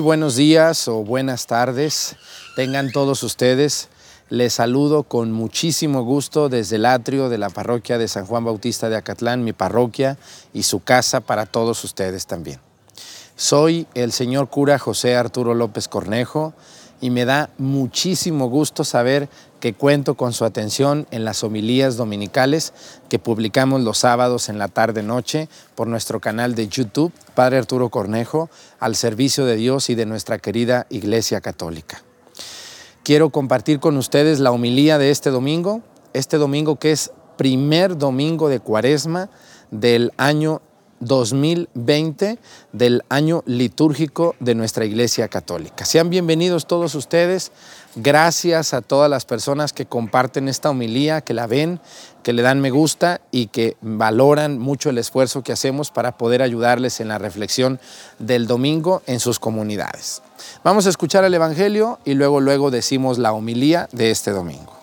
Buenos días o buenas tardes. Tengan todos ustedes. Les saludo con muchísimo gusto desde el atrio de la parroquia de San Juan Bautista de Acatlán, mi parroquia y su casa para todos ustedes también. Soy el señor cura José Arturo López Cornejo y me da muchísimo gusto saber que cuento con su atención en las homilías dominicales que publicamos los sábados en la tarde-noche por nuestro canal de YouTube, Padre Arturo Cornejo, al servicio de Dios y de nuestra querida Iglesia Católica. Quiero compartir con ustedes la homilía de este domingo, este domingo que es primer domingo de cuaresma del año 2020 del año litúrgico de nuestra Iglesia Católica. Sean bienvenidos todos ustedes. Gracias a todas las personas que comparten esta homilía, que la ven, que le dan me gusta y que valoran mucho el esfuerzo que hacemos para poder ayudarles en la reflexión del domingo en sus comunidades. Vamos a escuchar el Evangelio y luego luego decimos la homilía de este domingo.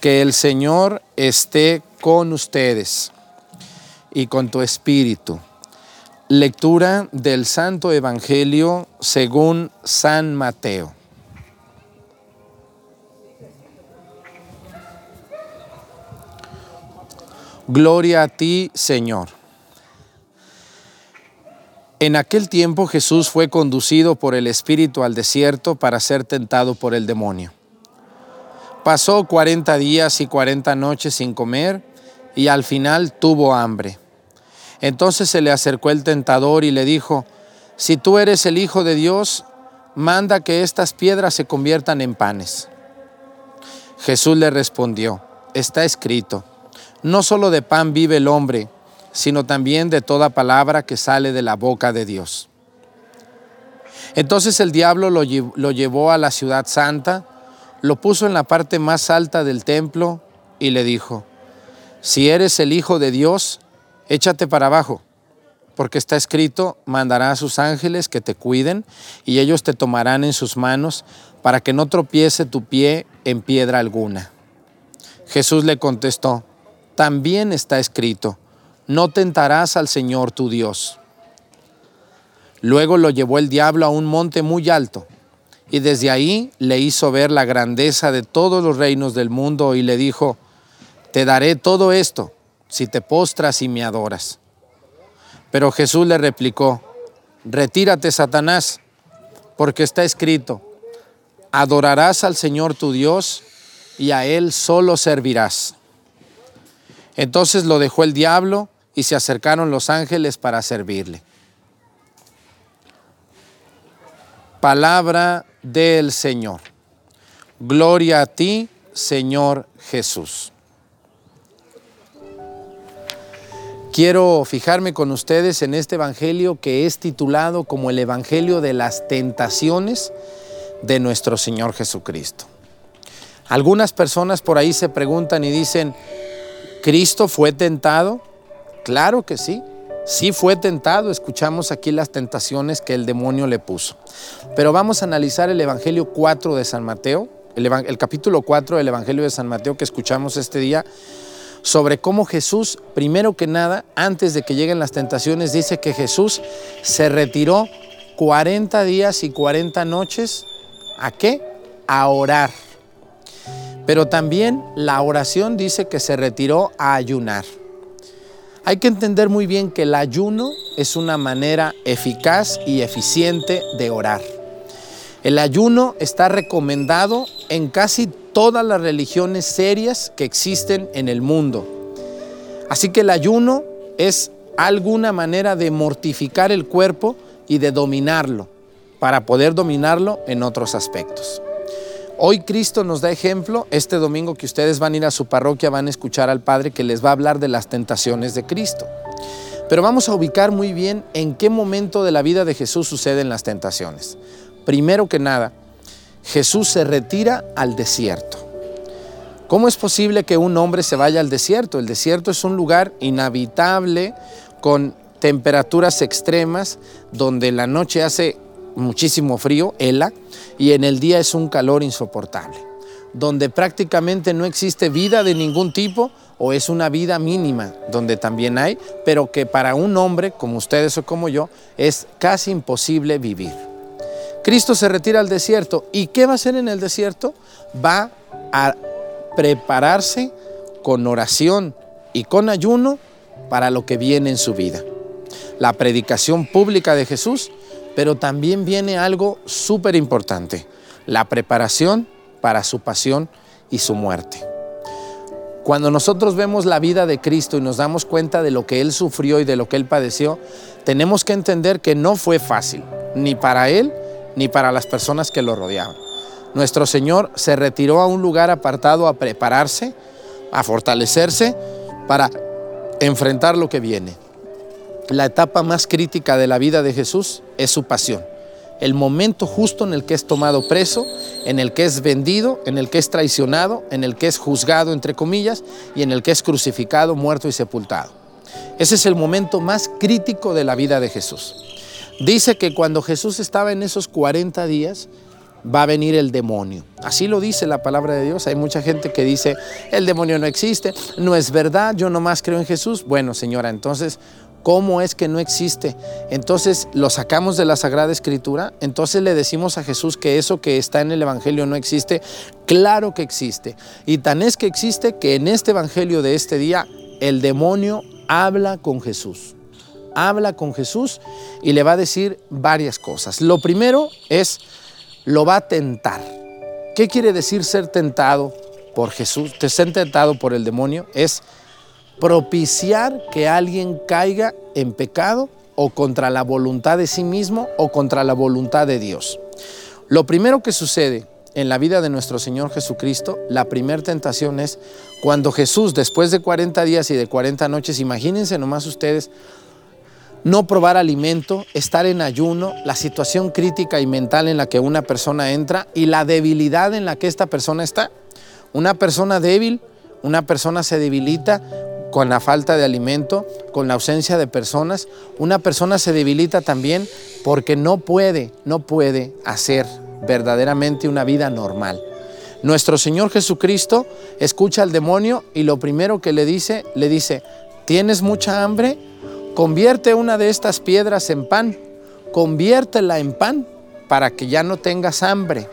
Que el Señor esté con ustedes y con tu espíritu. Lectura del Santo Evangelio según San Mateo. Gloria a ti, Señor. En aquel tiempo Jesús fue conducido por el Espíritu al desierto para ser tentado por el demonio. Pasó cuarenta días y cuarenta noches sin comer y al final tuvo hambre. Entonces se le acercó el tentador y le dijo, si tú eres el Hijo de Dios, manda que estas piedras se conviertan en panes. Jesús le respondió, está escrito, no solo de pan vive el hombre, sino también de toda palabra que sale de la boca de Dios. Entonces el diablo lo, llevó a la ciudad santa, lo puso en la parte más alta del templo y le dijo, si eres el Hijo de Dios, échate para abajo, porque está escrito, mandará a sus ángeles que te cuiden y ellos te tomarán en sus manos para que no tropiece tu pie en piedra alguna. Jesús le contestó, también está escrito, no tentarás al Señor tu Dios. Luego lo llevó el diablo a un monte muy alto y desde ahí le hizo ver la grandeza de todos los reinos del mundo y le dijo, te daré todo esto si te postras y me adoras. Pero Jesús le replicó, retírate Satanás, porque está escrito, adorarás al Señor tu Dios y a Él solo servirás. Entonces lo dejó el diablo y se acercaron los ángeles para servirle. Palabra del Señor. Gloria a ti, Señor Jesús. Quiero fijarme con ustedes en este Evangelio que es titulado como el Evangelio de las tentaciones de nuestro Señor Jesucristo. Algunas personas por ahí se preguntan y dicen, ¿Cristo fue tentado? Claro que sí, sí fue tentado. Escuchamos aquí las tentaciones que el demonio le puso. Pero vamos a analizar el Evangelio 4 de San Mateo, el, capítulo 4 del Evangelio de San Mateo que escuchamos este día sobre cómo Jesús, primero que nada, antes de que lleguen las tentaciones, dice que Jesús se retiró 40 días y 40 noches. ¿A qué? A orar. Pero también la oración dice que se retiró a ayunar. Hay que entender muy bien que el ayuno es una manera eficaz y eficiente de orar. El ayuno está recomendado en casi todas las religiones serias que existen en el mundo. Así que el ayuno es alguna manera de mortificar el cuerpo y de dominarlo, para poder dominarlo en otros aspectos. Hoy Cristo nos da ejemplo, este domingo que ustedes van a ir a su parroquia van a escuchar al Padre que les va a hablar de las tentaciones de Cristo. Pero vamos a ubicar muy bien en qué momento de la vida de Jesús suceden las tentaciones. Primero que nada, Jesús se retira al desierto. ¿Cómo es posible que un hombre se vaya al desierto? El desierto es un lugar inhabitable con temperaturas extremas, donde la noche hace muchísimo frío, hela, y en el día es un calor insoportable, donde prácticamente no existe vida de ningún tipo o es una vida mínima, donde también hay, pero que para un hombre como ustedes o como yo es casi imposible vivir. Cristo se retira al desierto. ¿Y qué va a hacer en el desierto? Va a prepararse con oración y con ayuno para lo que viene en su vida. La predicación pública de Jesús, pero también viene algo súper importante, la preparación para su pasión y su muerte. Cuando nosotros vemos la vida de Cristo y nos damos cuenta de lo que Él sufrió y de lo que Él padeció, tenemos que entender que no fue fácil, ni para Él ni para las personas que lo rodeaban. Nuestro Señor se retiró a un lugar apartado a prepararse, a fortalecerse para enfrentar lo que viene. La etapa más crítica de la vida de Jesús es su pasión el momento justo en el que es tomado preso, en el que es vendido, en el que es traicionado, en el que es juzgado, entre comillas, y en el que es crucificado, muerto y sepultado. Ese es el momento más crítico de la vida de Jesús. Dice que cuando Jesús estaba en esos 40 días, va a venir el demonio. Así lo dice la palabra de Dios. Hay mucha gente que dice, el demonio no existe, no es verdad, yo nomás creo en Jesús. Bueno, señora, entonces ¿Cómo es que no existe? Entonces lo sacamos de la Sagrada Escritura, entonces le decimos a Jesús que eso que está en el Evangelio no existe. Claro que existe. Y tan es que existe que en este Evangelio de este día el demonio habla con Jesús. Habla con Jesús y le va a decir varias cosas. Lo primero es, lo va a tentar. ¿Qué quiere decir ser tentado por Jesús? Ser tentado por el demonio es propiciar que alguien caiga en pecado o contra la voluntad de sí mismo o contra la voluntad de Dios. Lo primero que sucede en la vida de nuestro Señor Jesucristo, la primera tentación es cuando Jesús, después de 40 días y de 40 noches, imagínense nomás ustedes, no probar alimento, estar en ayuno, la situación crítica y mental en la que una persona entra y la debilidad en la que esta persona está. Una persona débil, una persona se debilita con la falta de alimento, con la ausencia de personas. Una persona se debilita también porque no puede, no puede hacer verdaderamente una vida normal. Nuestro Señor Jesucristo escucha al demonio y lo primero que le dice, le dice, ¿tienes mucha hambre? Convierte una de estas piedras en pan, conviértela en pan para que ya no tengas hambre.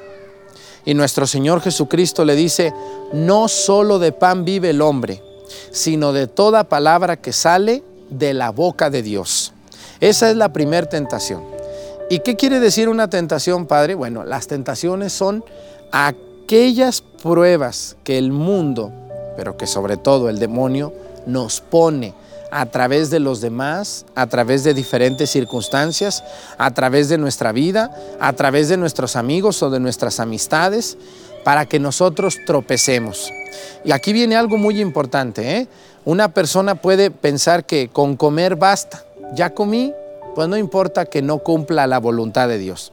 Y nuestro Señor Jesucristo le dice, no solo de pan vive el hombre, sino de toda palabra que sale de la boca de Dios. Esa es la primera tentación. ¿Y qué quiere decir una tentación, Padre? Bueno, las tentaciones son aquellas pruebas que el mundo, pero que sobre todo el demonio, nos pone a través de los demás, a través de diferentes circunstancias, a través de nuestra vida, a través de nuestros amigos o de nuestras amistades, para que nosotros tropecemos. Y aquí viene algo muy importante. ¿eh? Una persona puede pensar que con comer basta. Ya comí, pues no importa que no cumpla la voluntad de Dios.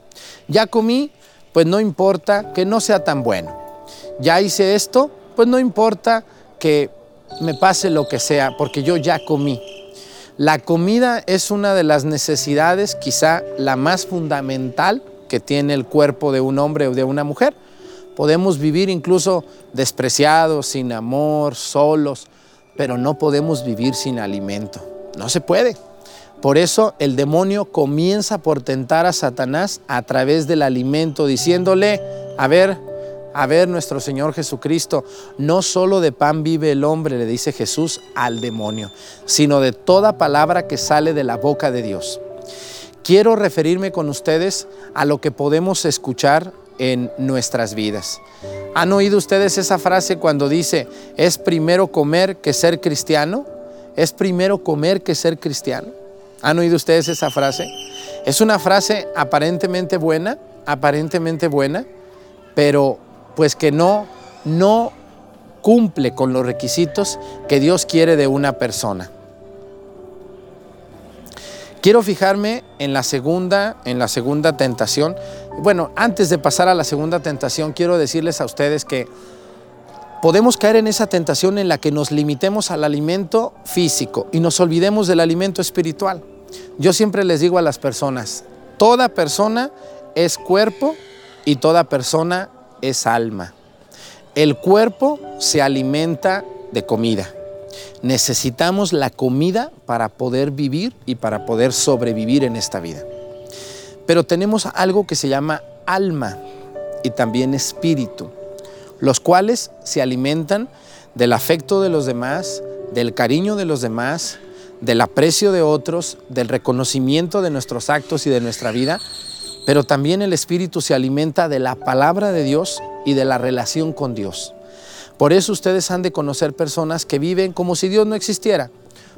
Ya comí, pues no importa que no sea tan bueno. Ya hice esto, pues no importa que me pase lo que sea, porque yo ya comí. La comida es una de las necesidades, quizá la más fundamental que tiene el cuerpo de un hombre o de una mujer. Podemos vivir incluso despreciados, sin amor, solos, pero no podemos vivir sin alimento. No se puede. Por eso el demonio comienza por tentar a Satanás a través del alimento, diciéndole, a ver, a ver nuestro Señor Jesucristo, no solo de pan vive el hombre, le dice Jesús al demonio, sino de toda palabra que sale de la boca de Dios. Quiero referirme con ustedes a lo que podemos escuchar en nuestras vidas. ¿Han oído ustedes esa frase cuando dice, es primero comer que ser cristiano? ¿Es primero comer que ser cristiano? ¿Han oído ustedes esa frase? Es una frase aparentemente buena, aparentemente buena, pero pues que no, no cumple con los requisitos que Dios quiere de una persona. Quiero fijarme en la segunda, en la segunda tentación. Bueno, antes de pasar a la segunda tentación, quiero decirles a ustedes que podemos caer en esa tentación en la que nos limitemos al alimento físico y nos olvidemos del alimento espiritual. Yo siempre les digo a las personas, toda persona es cuerpo y toda persona es alma. El cuerpo se alimenta de comida. Necesitamos la comida para poder vivir y para poder sobrevivir en esta vida. Pero tenemos algo que se llama alma y también espíritu, los cuales se alimentan del afecto de los demás, del cariño de los demás, del aprecio de otros, del reconocimiento de nuestros actos y de nuestra vida, pero también el espíritu se alimenta de la palabra de Dios y de la relación con Dios. Por eso ustedes han de conocer personas que viven como si Dios no existiera.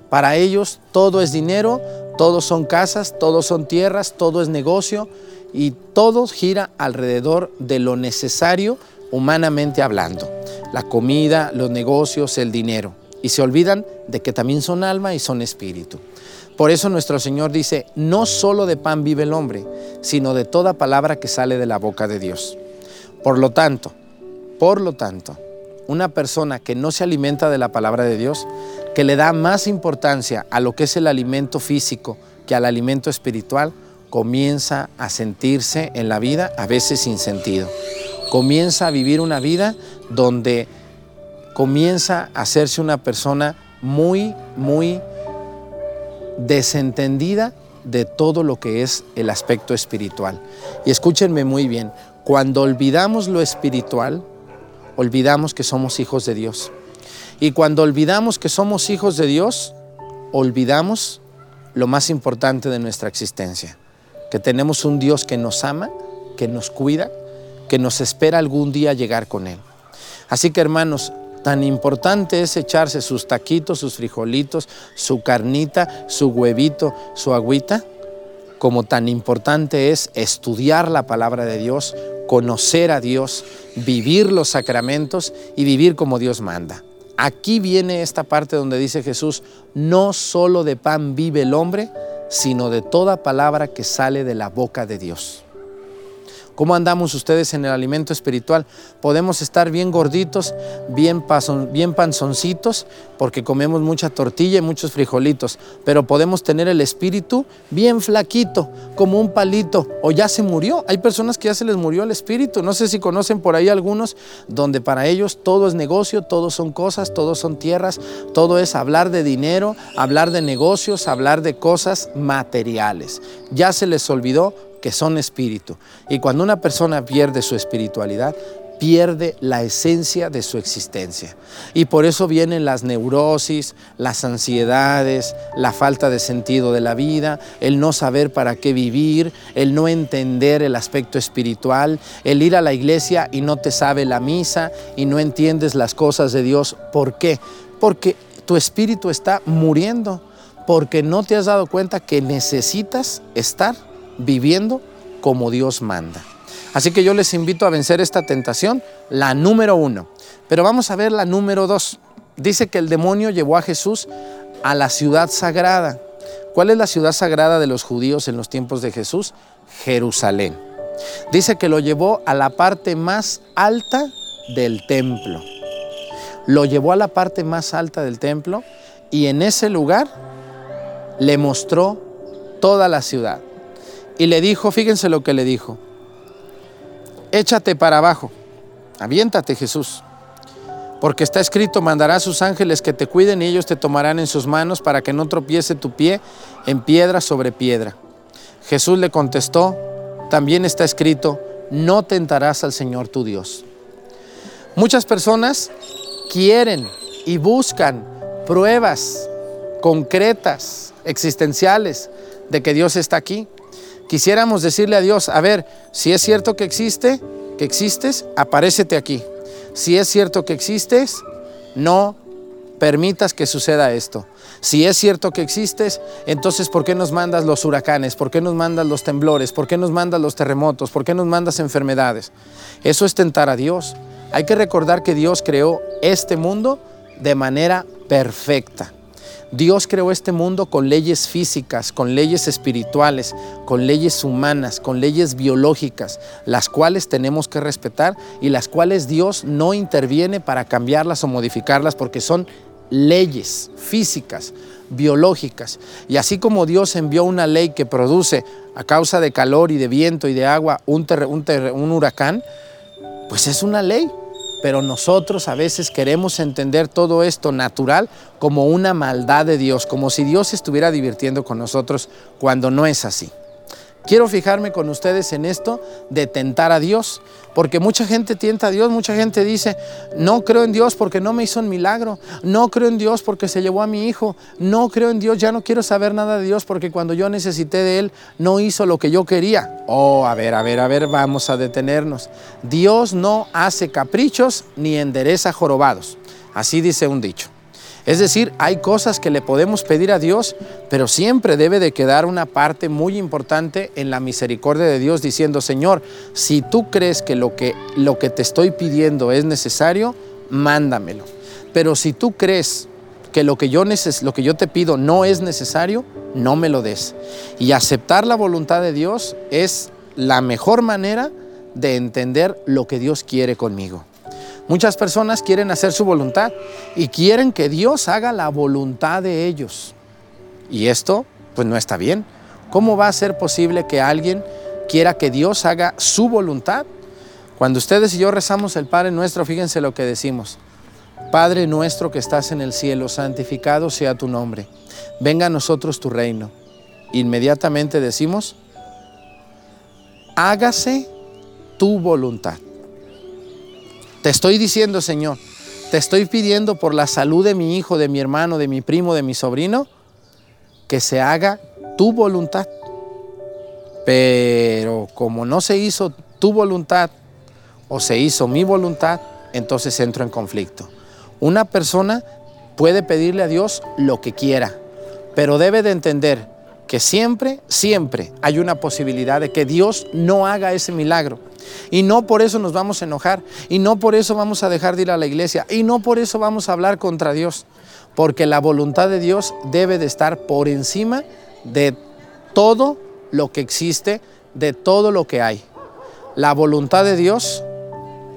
Para ellos todo es dinero, todos son casas, todos son tierras, todo es negocio y todo gira alrededor de lo necesario humanamente hablando. La comida, los negocios, el dinero. Y se olvidan de que también son alma y son espíritu. Por eso nuestro Señor dice, no solo de pan vive el hombre, sino de toda palabra que sale de la boca de Dios. Por lo tanto, por lo tanto, una persona que no se alimenta de la palabra de Dios, que le da más importancia a lo que es el alimento físico que al alimento espiritual, comienza a sentirse en la vida a veces sin sentido. Comienza a vivir una vida donde comienza a hacerse una persona muy, muy desentendida de todo lo que es el aspecto espiritual. Y escúchenme muy bien, cuando olvidamos lo espiritual, olvidamos que somos hijos de Dios. Y cuando olvidamos que somos hijos de Dios, olvidamos lo más importante de nuestra existencia, que tenemos un Dios que nos ama, que nos cuida, que nos espera algún día llegar con Él. Así que hermanos, tan importante es echarse sus taquitos, sus frijolitos, su carnita, su huevito, su agüita, como tan importante es estudiar la palabra de Dios, conocer a Dios, vivir los sacramentos y vivir como Dios manda. Aquí viene esta parte donde dice Jesús, no solo de pan vive el hombre, sino de toda palabra que sale de la boca de Dios. ¿Cómo andamos ustedes en el alimento espiritual? Podemos estar bien gorditos, bien, bien panzoncitos, porque comemos mucha tortilla y muchos frijolitos, pero podemos tener el espíritu bien flaquito, como un palito, o ya se murió. Hay personas que ya se les murió el espíritu. No sé si conocen por ahí algunos, donde para ellos todo es negocio, todo son cosas, todo son tierras, todo es hablar de dinero, hablar de negocios, hablar de cosas materiales. Ya se les olvidó que son espíritu. Y cuando una persona pierde su espiritualidad, pierde la esencia de su existencia. Y por eso vienen las neurosis, las ansiedades, la falta de sentido de la vida, el no saber para qué vivir, el no entender el aspecto espiritual, el ir a la iglesia y no te sabe la misa y no entiendes las cosas de Dios. ¿Por qué? Porque tu espíritu está muriendo, porque no te has dado cuenta que necesitas estar viviendo como Dios manda. Así que yo les invito a vencer esta tentación, la número uno. Pero vamos a ver la número dos. Dice que el demonio llevó a Jesús a la ciudad sagrada. ¿Cuál es la ciudad sagrada de los judíos en los tiempos de Jesús? Jerusalén. Dice que lo llevó a la parte más alta del templo. Lo llevó a la parte más alta del templo y en ese lugar le mostró toda la ciudad. Y le dijo, fíjense lo que le dijo, échate para abajo, aviéntate Jesús, porque está escrito, mandará a sus ángeles que te cuiden y ellos te tomarán en sus manos para que no tropiece tu pie en piedra sobre piedra. Jesús le contestó, también está escrito, no tentarás al Señor tu Dios. Muchas personas quieren y buscan pruebas concretas, existenciales, de que Dios está aquí quisiéramos decirle a Dios, a ver, si es cierto que existe, que existes, aparécete aquí. Si es cierto que existes, no permitas que suceda esto. Si es cierto que existes, entonces ¿por qué nos mandas los huracanes? ¿Por qué nos mandas los temblores? ¿Por qué nos mandas los terremotos? ¿Por qué nos mandas enfermedades? Eso es tentar a Dios. Hay que recordar que Dios creó este mundo de manera perfecta. Dios creó este mundo con leyes físicas, con leyes espirituales, con leyes humanas, con leyes biológicas, las cuales tenemos que respetar y las cuales Dios no interviene para cambiarlas o modificarlas porque son leyes físicas, biológicas. Y así como Dios envió una ley que produce a causa de calor y de viento y de agua un, un huracán, pues es una ley pero nosotros a veces queremos entender todo esto natural como una maldad de Dios, como si Dios estuviera divirtiendo con nosotros cuando no es así. Quiero fijarme con ustedes en esto de tentar a Dios, porque mucha gente tienta a Dios, mucha gente dice, no creo en Dios porque no me hizo un milagro, no creo en Dios porque se llevó a mi hijo, no creo en Dios, ya no quiero saber nada de Dios porque cuando yo necesité de Él no hizo lo que yo quería. Oh, a ver, a ver, a ver, vamos a detenernos. Dios no hace caprichos ni endereza jorobados, así dice un dicho. Es decir, hay cosas que le podemos pedir a Dios, pero siempre debe de quedar una parte muy importante en la misericordia de Dios diciendo, Señor, si tú crees que lo que, lo que te estoy pidiendo es necesario, mándamelo. Pero si tú crees que lo que, yo neces lo que yo te pido no es necesario, no me lo des. Y aceptar la voluntad de Dios es la mejor manera de entender lo que Dios quiere conmigo. Muchas personas quieren hacer su voluntad y quieren que Dios haga la voluntad de ellos. Y esto pues no está bien. ¿Cómo va a ser posible que alguien quiera que Dios haga su voluntad? Cuando ustedes y yo rezamos el Padre nuestro, fíjense lo que decimos. Padre nuestro que estás en el cielo, santificado sea tu nombre. Venga a nosotros tu reino. Inmediatamente decimos, hágase tu voluntad. Te estoy diciendo, Señor, te estoy pidiendo por la salud de mi hijo, de mi hermano, de mi primo, de mi sobrino, que se haga tu voluntad. Pero como no se hizo tu voluntad o se hizo mi voluntad, entonces entro en conflicto. Una persona puede pedirle a Dios lo que quiera, pero debe de entender que siempre, siempre hay una posibilidad de que Dios no haga ese milagro. Y no por eso nos vamos a enojar, y no por eso vamos a dejar de ir a la iglesia, y no por eso vamos a hablar contra Dios, porque la voluntad de Dios debe de estar por encima de todo lo que existe, de todo lo que hay. La voluntad de Dios,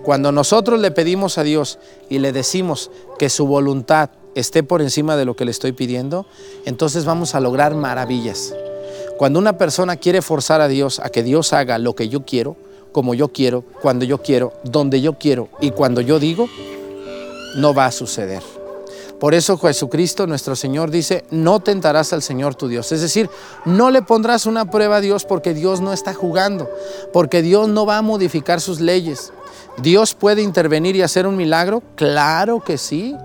cuando nosotros le pedimos a Dios y le decimos que su voluntad esté por encima de lo que le estoy pidiendo, entonces vamos a lograr maravillas. Cuando una persona quiere forzar a Dios a que Dios haga lo que yo quiero, como yo quiero, cuando yo quiero, donde yo quiero y cuando yo digo, no va a suceder. Por eso Jesucristo, nuestro Señor, dice, no tentarás al Señor tu Dios. Es decir, no le pondrás una prueba a Dios porque Dios no está jugando, porque Dios no va a modificar sus leyes. ¿Dios puede intervenir y hacer un milagro? Claro que sí,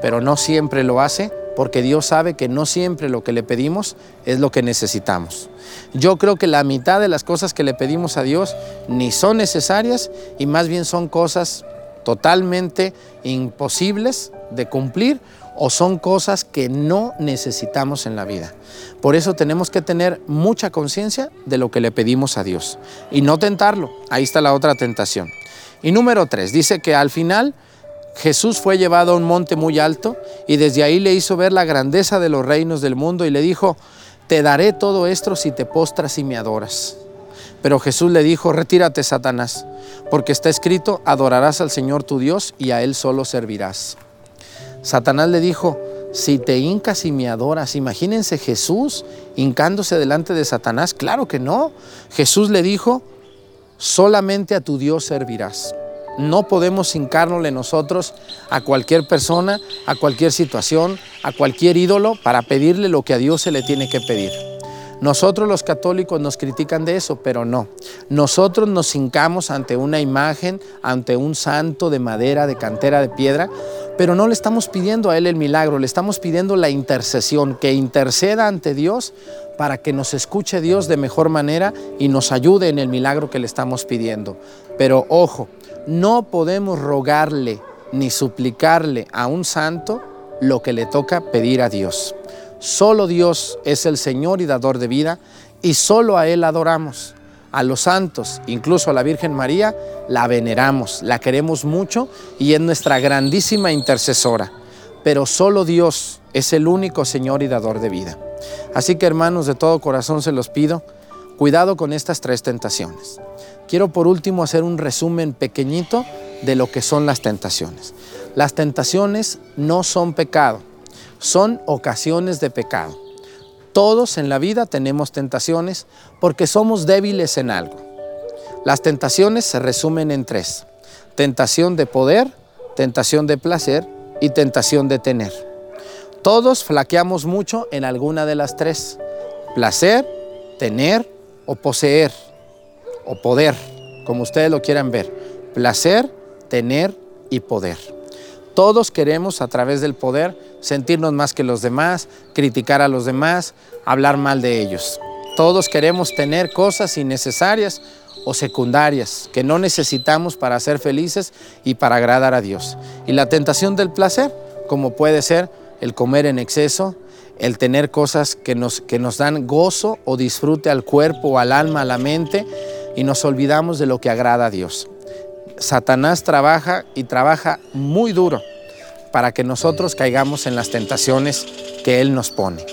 pero no siempre lo hace porque Dios sabe que no siempre lo que le pedimos es lo que necesitamos. Yo creo que la mitad de las cosas que le pedimos a Dios ni son necesarias y más bien son cosas totalmente imposibles de cumplir o son cosas que no necesitamos en la vida. Por eso tenemos que tener mucha conciencia de lo que le pedimos a Dios y no tentarlo. Ahí está la otra tentación. Y número tres, dice que al final Jesús fue llevado a un monte muy alto y desde ahí le hizo ver la grandeza de los reinos del mundo y le dijo, te daré todo esto si te postras y me adoras. Pero Jesús le dijo, retírate, Satanás, porque está escrito, adorarás al Señor tu Dios y a Él solo servirás. Satanás le dijo, si te hincas y me adoras, imagínense Jesús hincándose delante de Satanás, claro que no. Jesús le dijo, solamente a tu Dios servirás. No podemos hincárnosle nosotros a cualquier persona, a cualquier situación, a cualquier ídolo para pedirle lo que a Dios se le tiene que pedir. Nosotros los católicos nos critican de eso, pero no. Nosotros nos hincamos ante una imagen, ante un santo de madera, de cantera, de piedra, pero no le estamos pidiendo a Él el milagro, le estamos pidiendo la intercesión, que interceda ante Dios para que nos escuche Dios de mejor manera y nos ayude en el milagro que le estamos pidiendo. Pero ojo, no podemos rogarle ni suplicarle a un santo lo que le toca pedir a Dios. Solo Dios es el Señor y dador de vida y solo a Él adoramos. A los santos, incluso a la Virgen María, la veneramos, la queremos mucho y es nuestra grandísima intercesora. Pero solo Dios es el único Señor y dador de vida. Así que hermanos, de todo corazón se los pido, cuidado con estas tres tentaciones. Quiero por último hacer un resumen pequeñito de lo que son las tentaciones. Las tentaciones no son pecado, son ocasiones de pecado. Todos en la vida tenemos tentaciones porque somos débiles en algo. Las tentaciones se resumen en tres. Tentación de poder, tentación de placer y tentación de tener. Todos flaqueamos mucho en alguna de las tres. Placer, tener o poseer o poder, como ustedes lo quieran ver. Placer, tener y poder. Todos queremos a través del poder sentirnos más que los demás, criticar a los demás, hablar mal de ellos. Todos queremos tener cosas innecesarias o secundarias que no necesitamos para ser felices y para agradar a Dios. Y la tentación del placer, como puede ser el comer en exceso, el tener cosas que nos, que nos dan gozo o disfrute al cuerpo, al alma, a la mente, y nos olvidamos de lo que agrada a Dios. Satanás trabaja y trabaja muy duro para que nosotros caigamos en las tentaciones que Él nos pone.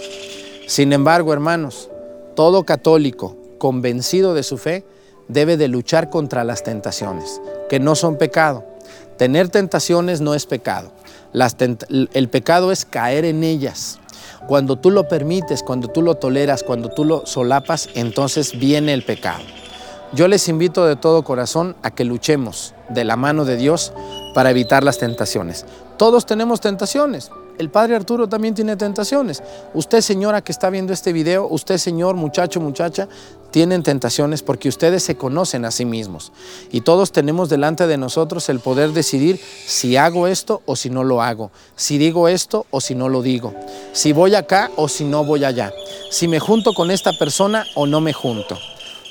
Sin embargo, hermanos, todo católico convencido de su fe debe de luchar contra las tentaciones, que no son pecado. Tener tentaciones no es pecado. el pecado es caer en ellas. Cuando tú lo permites, cuando tú lo toleras, cuando tú lo solapas, entonces viene el pecado. Yo les invito de todo corazón a que luchemos de la mano de Dios para evitar las tentaciones. Todos tenemos tentaciones. El padre Arturo también tiene tentaciones. Usted, señora que está viendo este video, usted, señor, muchacho, muchacha, tienen tentaciones porque ustedes se conocen a sí mismos. Y todos tenemos delante de nosotros el poder decidir si hago esto o si no lo hago, si digo esto o si no lo digo, si voy acá o si no voy allá, si me junto con esta persona o no me junto.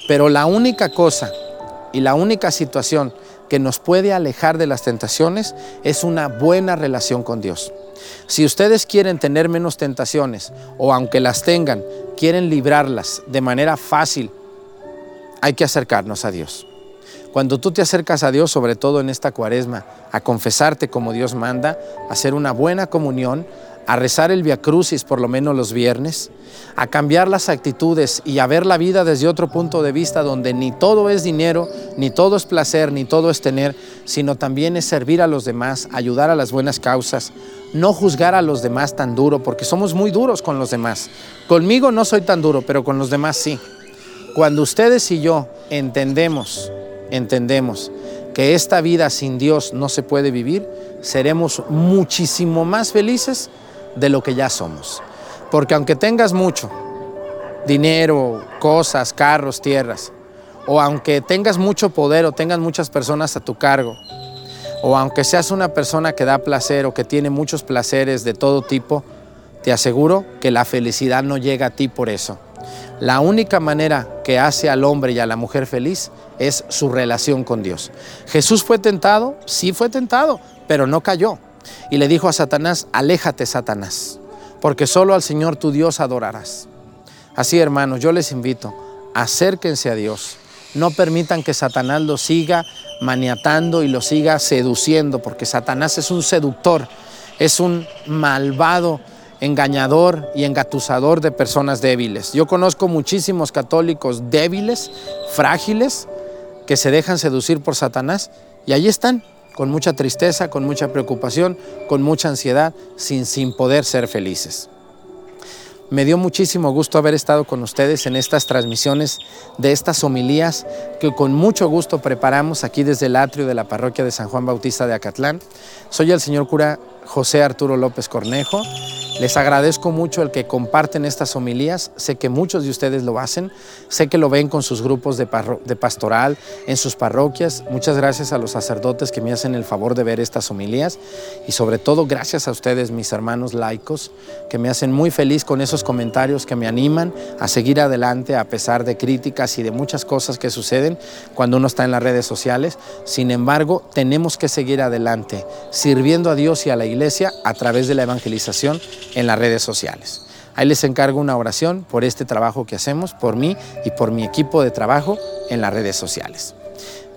Pero la única cosa y la única situación que nos puede alejar de las tentaciones es una buena relación con Dios. Si ustedes quieren tener menos tentaciones o aunque las tengan, quieren librarlas de manera fácil, hay que acercarnos a Dios. Cuando tú te acercas a Dios, sobre todo en esta cuaresma, a confesarte como Dios manda, a hacer una buena comunión, a rezar el Via Crucis por lo menos los viernes, a cambiar las actitudes y a ver la vida desde otro punto de vista donde ni todo es dinero, ni todo es placer, ni todo es tener, sino también es servir a los demás, ayudar a las buenas causas, no juzgar a los demás tan duro, porque somos muy duros con los demás. Conmigo no soy tan duro, pero con los demás sí. Cuando ustedes y yo entendemos, entendemos que esta vida sin Dios no se puede vivir, seremos muchísimo más felices de lo que ya somos. Porque aunque tengas mucho, dinero, cosas, carros, tierras, o aunque tengas mucho poder o tengas muchas personas a tu cargo, o aunque seas una persona que da placer o que tiene muchos placeres de todo tipo, te aseguro que la felicidad no llega a ti por eso. La única manera que hace al hombre y a la mujer feliz es su relación con Dios. Jesús fue tentado, sí fue tentado, pero no cayó y le dijo a Satanás, aléjate Satanás, porque solo al Señor tu Dios adorarás. Así hermanos, yo les invito, acérquense a Dios, no permitan que Satanás lo siga maniatando y lo siga seduciendo, porque Satanás es un seductor, es un malvado engañador y engatusador de personas débiles. Yo conozco muchísimos católicos débiles, frágiles, que se dejan seducir por Satanás y ahí están, con mucha tristeza, con mucha preocupación, con mucha ansiedad, sin, sin poder ser felices. Me dio muchísimo gusto haber estado con ustedes en estas transmisiones de estas homilías que con mucho gusto preparamos aquí desde el atrio de la parroquia de San Juan Bautista de Acatlán. Soy el señor cura José Arturo López Cornejo. Les agradezco mucho el que comparten estas homilías. Sé que muchos de ustedes lo hacen. Sé que lo ven con sus grupos de, pastoral, en sus parroquias. Muchas gracias a los sacerdotes que me hacen el favor de ver estas homilías. Y sobre todo, gracias a ustedes, mis hermanos laicos, que me hacen muy feliz con esos comentarios que me animan a seguir adelante a pesar de críticas y de muchas cosas que suceden cuando uno está en las redes sociales. Sin embargo, tenemos que seguir adelante, sirviendo a Dios y a la iglesia a través de la evangelización en las redes sociales. Ahí les encargo una oración por este trabajo que hacemos, por mí y por mi equipo de trabajo en las redes sociales.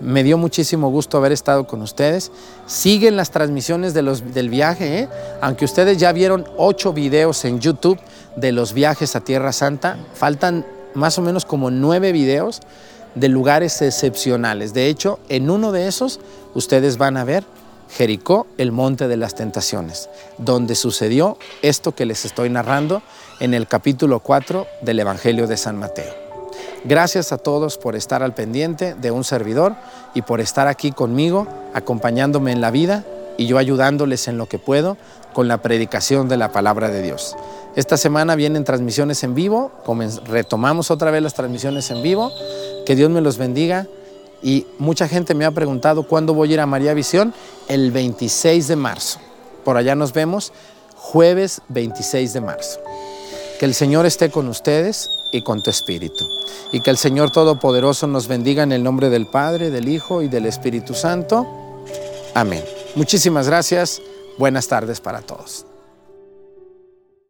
Me dio muchísimo gusto haber estado con ustedes. Siguen las transmisiones de los, del viaje, ¿eh? aunque ustedes ya vieron ocho videos en YouTube de los viajes a Tierra Santa, faltan más o menos como nueve videos de lugares excepcionales. De hecho, en uno de esos ustedes van a ver Jericó, el monte de las tentaciones, donde sucedió esto que les estoy narrando en el capítulo 4 del Evangelio de San Mateo. Gracias a todos por estar al pendiente de un servidor y por estar aquí conmigo, acompañándome en la vida y yo ayudándoles en lo que puedo con la predicación de la palabra de Dios. Esta semana vienen transmisiones en vivo, retomamos otra vez las transmisiones en vivo. Que Dios me los bendiga. Y mucha gente me ha preguntado cuándo voy a ir a María Visión. El 26 de marzo. Por allá nos vemos, jueves 26 de marzo. Que el Señor esté con ustedes y con tu espíritu. Y que el Señor Todopoderoso nos bendiga en el nombre del Padre, del Hijo y del Espíritu Santo. Amén. Muchísimas gracias. Buenas tardes para todos.